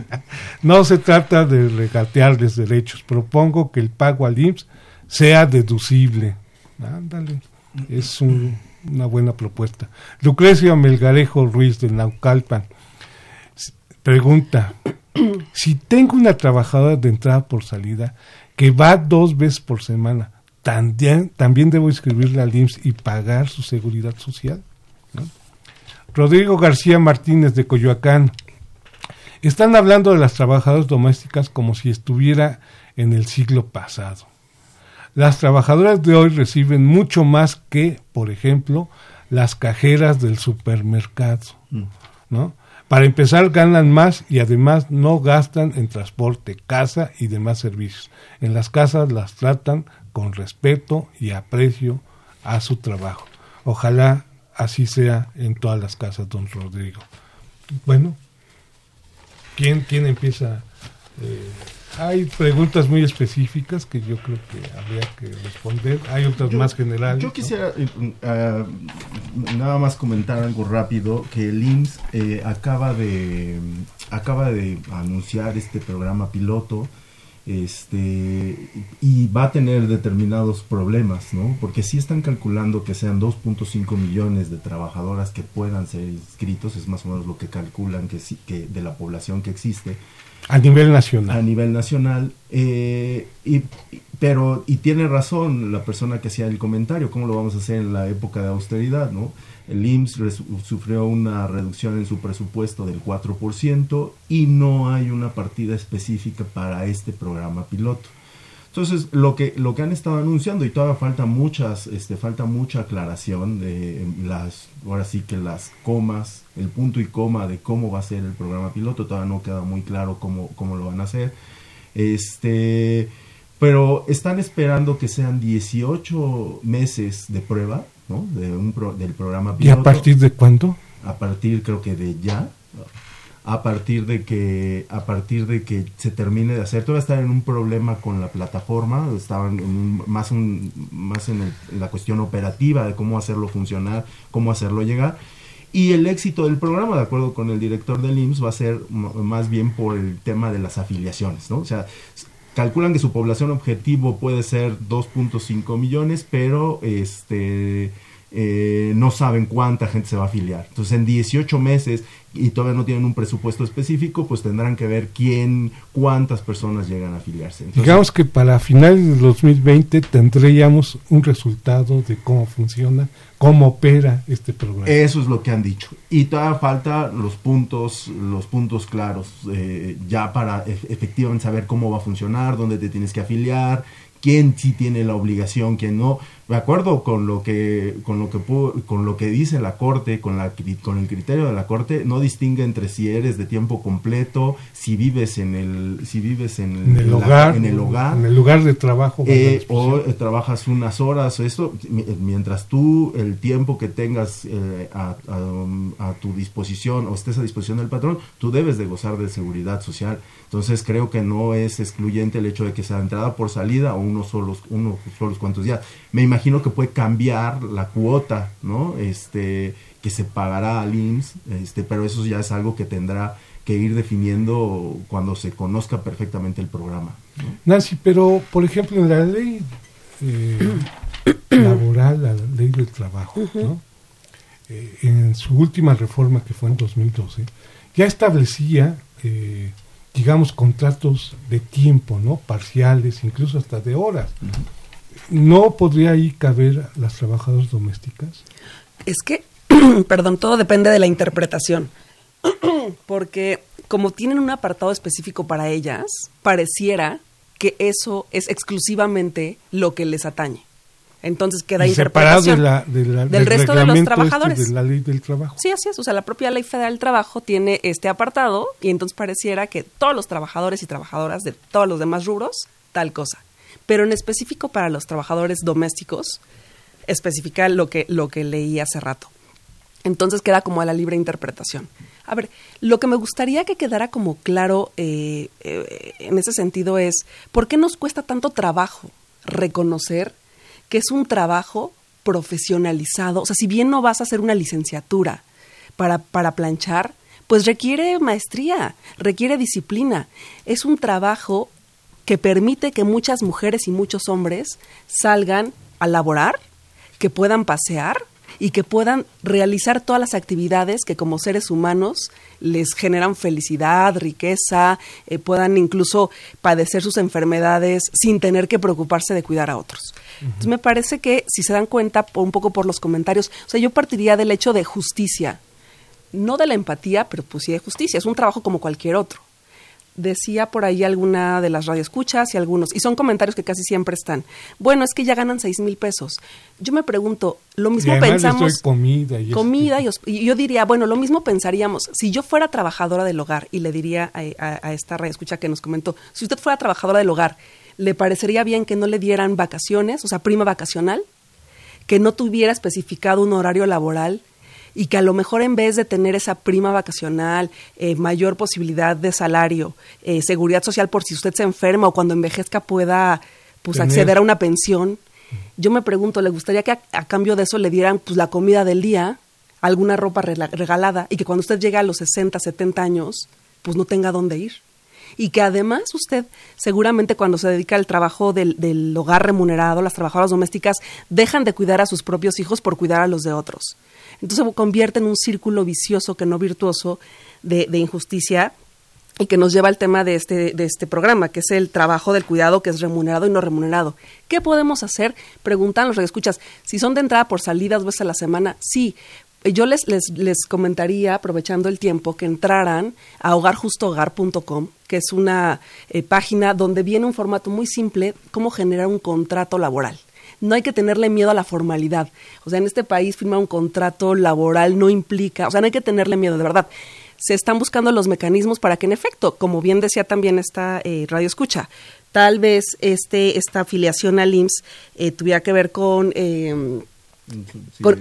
no se trata de regatearles derechos. Propongo que el pago al IMSS sea deducible. Ándale, es una buena propuesta. Lucrecia Melgarejo Ruiz de Naucalpan pregunta, si tengo una trabajadora de entrada por salida que va dos veces por semana, ¿también, también debo inscribirla al IMSS y pagar su seguridad social? Rodrigo García Martínez de Coyoacán. Están hablando de las trabajadoras domésticas como si estuviera en el siglo pasado. Las trabajadoras de hoy reciben mucho más que, por ejemplo, las cajeras del supermercado, mm. ¿no? Para empezar, ganan más y además no gastan en transporte, casa y demás servicios. En las casas las tratan con respeto y aprecio a su trabajo. Ojalá así sea en todas las casas, don Rodrigo. Bueno, ¿quién, quién empieza? Eh, hay preguntas muy específicas que yo creo que habría que responder. Hay otras más generales. Yo quisiera eh, eh, nada más comentar algo rápido que el IMSS eh, acaba de acaba de anunciar este programa piloto este y va a tener determinados problemas, ¿no? Porque sí están calculando que sean 2.5 millones de trabajadoras que puedan ser inscritos, es más o menos lo que calculan que sí, que de la población que existe a nivel nacional. A nivel nacional. Eh, y, pero, y tiene razón la persona que hacía el comentario, ¿cómo lo vamos a hacer en la época de austeridad? ¿no? El IMSS sufrió una reducción en su presupuesto del 4% y no hay una partida específica para este programa piloto. Entonces, lo que, lo que han estado anunciando, y todavía falta muchas, este, falta mucha aclaración de las, ahora sí que las comas, el punto y coma de cómo va a ser el programa piloto, todavía no queda muy claro cómo, cómo lo van a hacer. Este, pero están esperando que sean 18 meses de prueba, ¿no? De un del programa piloto. ¿Y a partir de cuándo? A partir creo que de ya a partir de que a partir de que se termine de hacer todavía están en un problema con la plataforma estaban más más en, la cuestión operativa de cómo hacerlo funcionar cómo hacerlo llegar y el éxito del programa de acuerdo con el director del IMSS va a ser más bien por el tema de las afiliaciones no o sea calculan que su población objetivo puede ser 2.5 millones pero este eh, no saben cuánta gente se va a afiliar. Entonces, en 18 meses y todavía no tienen un presupuesto específico, pues tendrán que ver quién, cuántas personas llegan a afiliarse. Digamos que para finales del 2020 tendríamos un resultado de cómo funciona, cómo opera este programa. Eso es lo que han dicho. Y todavía falta los puntos, los puntos claros, eh, ya para efectivamente saber cómo va a funcionar, dónde te tienes que afiliar, quién sí tiene la obligación, quién no de acuerdo con lo que con lo que con lo que dice la corte con la con el criterio de la corte no distingue entre si eres de tiempo completo si vives en el si vives en, el hogar en el hogar en el lugar de trabajo eh, o eh, trabajas unas horas esto mientras tú el tiempo que tengas eh, a, a, tu disposición o estés a disposición del patrón tú debes de gozar de seguridad social. Entonces creo que no es excluyente el hecho de que sea entrada por salida o unos solos unos solos cuantos días. Me imagino que puede cambiar la cuota, ¿no? Este, que se pagará al IMSS, este, pero eso ya es algo que tendrá que ir definiendo cuando se conozca perfectamente el programa. Nancy, pero por ejemplo en la ley eh, laboral, la ley del trabajo, ¿no? Eh, en su última reforma que fue en 2012, ya establecía, eh, digamos, contratos de tiempo, ¿no? Parciales, incluso hasta de horas. ¿No podría ahí caber las trabajadoras domésticas? Es que, perdón, todo depende de la interpretación. Porque como tienen un apartado específico para ellas, pareciera que eso es exclusivamente lo que les atañe. Entonces queda interpretación del, resto de los este trabajadores. de la ley del trabajo. Sí, así es. O sea, la propia ley federal del trabajo tiene este apartado y entonces pareciera que todos los trabajadores y trabajadoras de todos los demás rubros, tal cosa pero en específico para los trabajadores domésticos, especifica lo que, lo que leí hace rato. Entonces queda como a la libre interpretación. A ver, lo que me gustaría que quedara como claro eh, eh, en ese sentido es, ¿por qué nos cuesta tanto trabajo reconocer que es un trabajo profesionalizado? O sea, si bien no vas a hacer una licenciatura para, para planchar, pues requiere maestría, requiere disciplina. Es un trabajo que permite que muchas mujeres y muchos hombres salgan a laborar, que puedan pasear y que puedan realizar todas las actividades que como seres humanos les generan felicidad, riqueza, eh, puedan incluso padecer sus enfermedades sin tener que preocuparse de cuidar a otros. Entonces me parece que si se dan cuenta un poco por los comentarios, o sea, yo partiría del hecho de justicia, no de la empatía, pero pues sí de justicia, es un trabajo como cualquier otro decía por ahí alguna de las radioescuchas y algunos, y son comentarios que casi siempre están. Bueno, es que ya ganan seis mil pesos. Yo me pregunto, lo mismo pensamos. comida y, comida y, yo diría, bueno, lo mismo pensaríamos. Si yo fuera trabajadora del hogar y le diría a, a, a esta radioescucha que nos comentó, si usted fuera trabajadora del hogar, ¿le parecería bien que no le dieran vacaciones, o sea, prima vacacional? Que no tuviera especificado un horario laboral y que a lo mejor en vez de tener esa prima vacacional, eh, mayor posibilidad de salario, eh, seguridad social por si usted se enferma o cuando envejezca pueda pues acceder a una pensión, yo me pregunto, ¿le gustaría que a, cambio de eso le dieran pues la comida del día, alguna ropa regalada y que cuando usted llegue a los 60, 70 años, pues no tenga dónde ir? y que además usted seguramente cuando se dedica al trabajo del, del, hogar remunerado, las trabajadoras domésticas dejan de cuidar a sus propios hijos por cuidar a los de otros. Entonces se convierte en un círculo vicioso que no virtuoso de, injusticia y que nos lleva al tema de este, de este programa, que es el trabajo del cuidado que es remunerado y no remunerado. ¿Qué podemos hacer? Preguntan los escuchas, si son de entrada por salidas veces a la semana, sí. Yo les, les, les comentaría, aprovechando el tiempo, que entraran a hogarjustohogar.com, que es una eh, página donde viene un formato muy simple, cómo generar un contrato laboral no hay que tenerle miedo a la formalidad. O sea, en este país firmar un contrato laboral no implica, o sea, no hay que tenerle miedo, de verdad. Se están buscando los mecanismos para que, en efecto, como bien decía también esta eh, radio escucha, tal vez este, esta afiliación al IMSS eh, tuviera que ver con... Eh,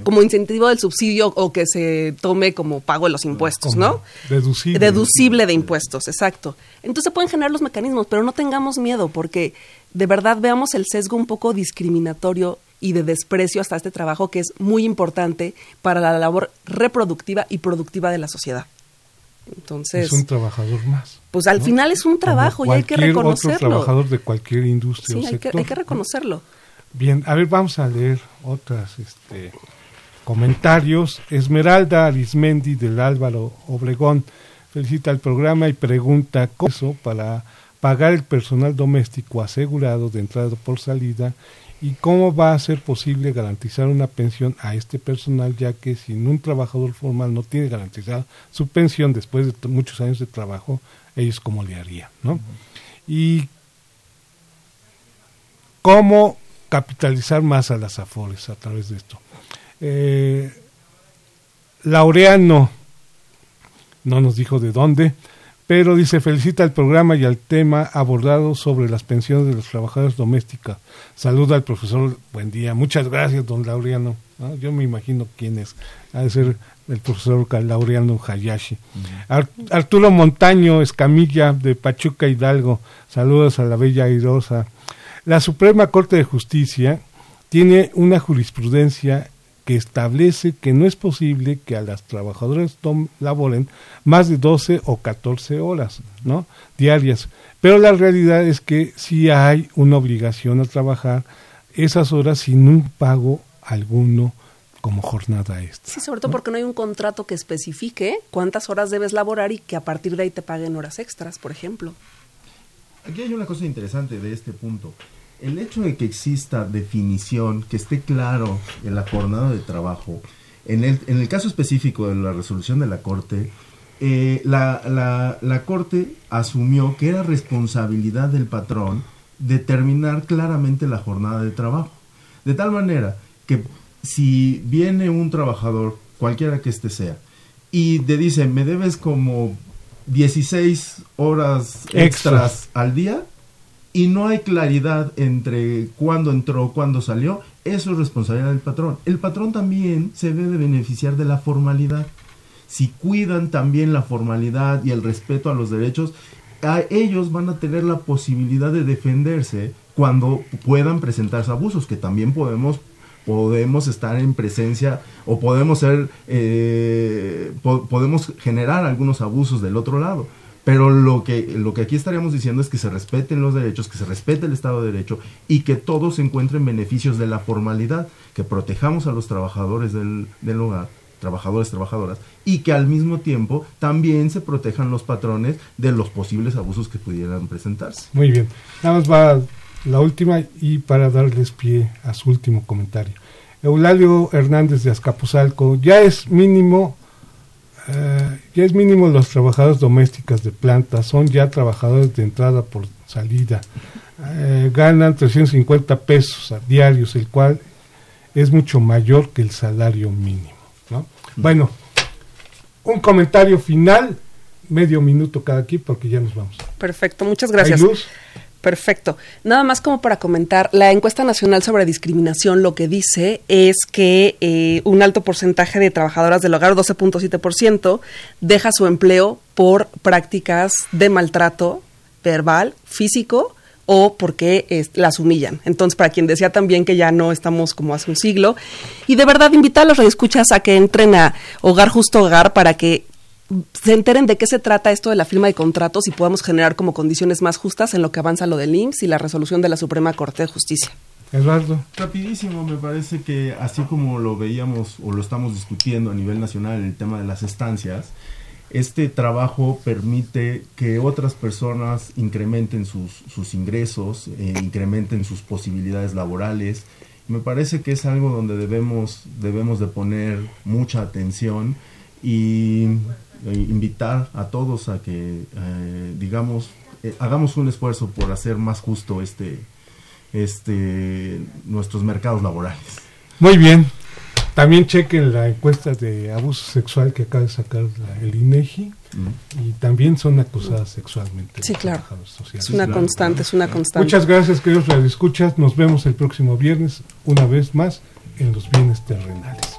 como incentivo del subsidio o que se tome como pago de los impuestos, ¿no? Deducible. Deducible de impuestos, exacto. Entonces pueden generar los mecanismos, pero no tengamos miedo porque de verdad veamos el sesgo un poco discriminatorio y de desprecio hasta este trabajo que es muy importante para la labor reproductiva y productiva de la sociedad. Entonces, es un trabajador más. Pues al final es un trabajo y hay que reconocerlo. Otro trabajador de cualquier industria sí, hay Que, hay que reconocerlo. Bien, a ver, vamos a leer otras este, comentarios. Esmeralda Arismendi del Álvaro Obregón felicita el programa y pregunta cómo para pagar el personal doméstico asegurado de entrada por salida y cómo va a ser posible garantizar una pensión a este personal ya que sin un trabajador formal no tiene garantizada su pensión después de muchos años de trabajo, ellos cómo le harían, ¿no? Y cómo capitalizar más a las afores a través de esto. Eh, Laureano, no nos dijo de dónde, pero dice felicita al programa y al tema abordado sobre las pensiones de los trabajadores domésticos. Saluda al profesor, buen día. Muchas gracias, don Laureano. Yo me imagino quién es. Ha de ser el profesor Laureano Hayashi. Arturo Montaño Escamilla de Pachuca Hidalgo. Saludos a la bella airosa. La Suprema Corte de Justicia tiene una jurisprudencia que establece que no es posible que a las trabajadoras laboren más de 12 o 14 horas ¿no? diarias. Pero la realidad es que sí hay una obligación a trabajar esas horas sin un pago alguno como jornada extra. Sí, sobre todo porque no hay un contrato que especifique cuántas horas debes laborar y que a partir de ahí te paguen horas extras, por ejemplo. Aquí hay una cosa interesante de este punto. El hecho de que exista definición, que esté claro en la jornada de trabajo, en el, en el caso específico de la resolución de la Corte, eh, la, la, la Corte asumió que era responsabilidad del patrón determinar claramente la jornada de trabajo. De tal manera que si viene un trabajador, cualquiera que éste sea, y te dice, me debes como 16 horas extras al día, y no hay claridad entre cuándo entró, cuándo salió, eso es responsabilidad del patrón. El patrón también se debe beneficiar de la formalidad. Si cuidan también la formalidad y el respeto a los derechos, a ellos van a tener la posibilidad de defenderse cuando puedan presentarse abusos, que también podemos podemos estar en presencia o podemos ser eh, podemos generar algunos abusos del otro lado pero lo que, lo que aquí estaríamos diciendo es que se respeten los derechos, que se respete el Estado de Derecho y que todos encuentren beneficios de la formalidad, que protejamos a los trabajadores del, del hogar, trabajadores, trabajadoras, y que al mismo tiempo también se protejan los patrones de los posibles abusos que pudieran presentarse. Muy bien. Nada más va la última y para darles pie a su último comentario. Eulalio Hernández de Azcapotzalco, ya es mínimo eh, ya es mínimo los trabajadores domésticos de planta, son ya trabajadores de entrada por salida, eh, ganan 350 pesos a diarios, el cual es mucho mayor que el salario mínimo. ¿no? Bueno, un comentario final, medio minuto cada aquí porque ya nos vamos. Perfecto, muchas gracias. Perfecto. Nada más como para comentar, la encuesta nacional sobre discriminación lo que dice es que eh, un alto porcentaje de trabajadoras del hogar, 12.7%, deja su empleo por prácticas de maltrato verbal, físico o porque las humillan. Entonces, para quien decía también que ya no estamos como hace un siglo, y de verdad invitar a los a que entren a Hogar Justo Hogar para que se enteren de qué se trata esto de la firma de contratos y podamos generar como condiciones más justas en lo que avanza lo del IMSS y la resolución de la Suprema Corte de Justicia. Eduardo. Rapidísimo, me parece que así como lo veíamos o lo estamos discutiendo a nivel nacional en el tema de las estancias, este trabajo permite que otras personas incrementen sus, sus ingresos, eh, incrementen sus posibilidades laborales. Me parece que es algo donde debemos, debemos de poner mucha atención y invitar a todos a que, eh, digamos, eh, hagamos un esfuerzo por hacer más justo este, este, nuestros mercados laborales. Muy bien. También chequen la encuesta de abuso sexual que acaba de sacar el INEGI y también son acusadas sexualmente. Sí, claro. Es una constante, es una constante. Muchas gracias, queridos escuchas Nos vemos el próximo viernes, una vez más, en los bienes terrenales.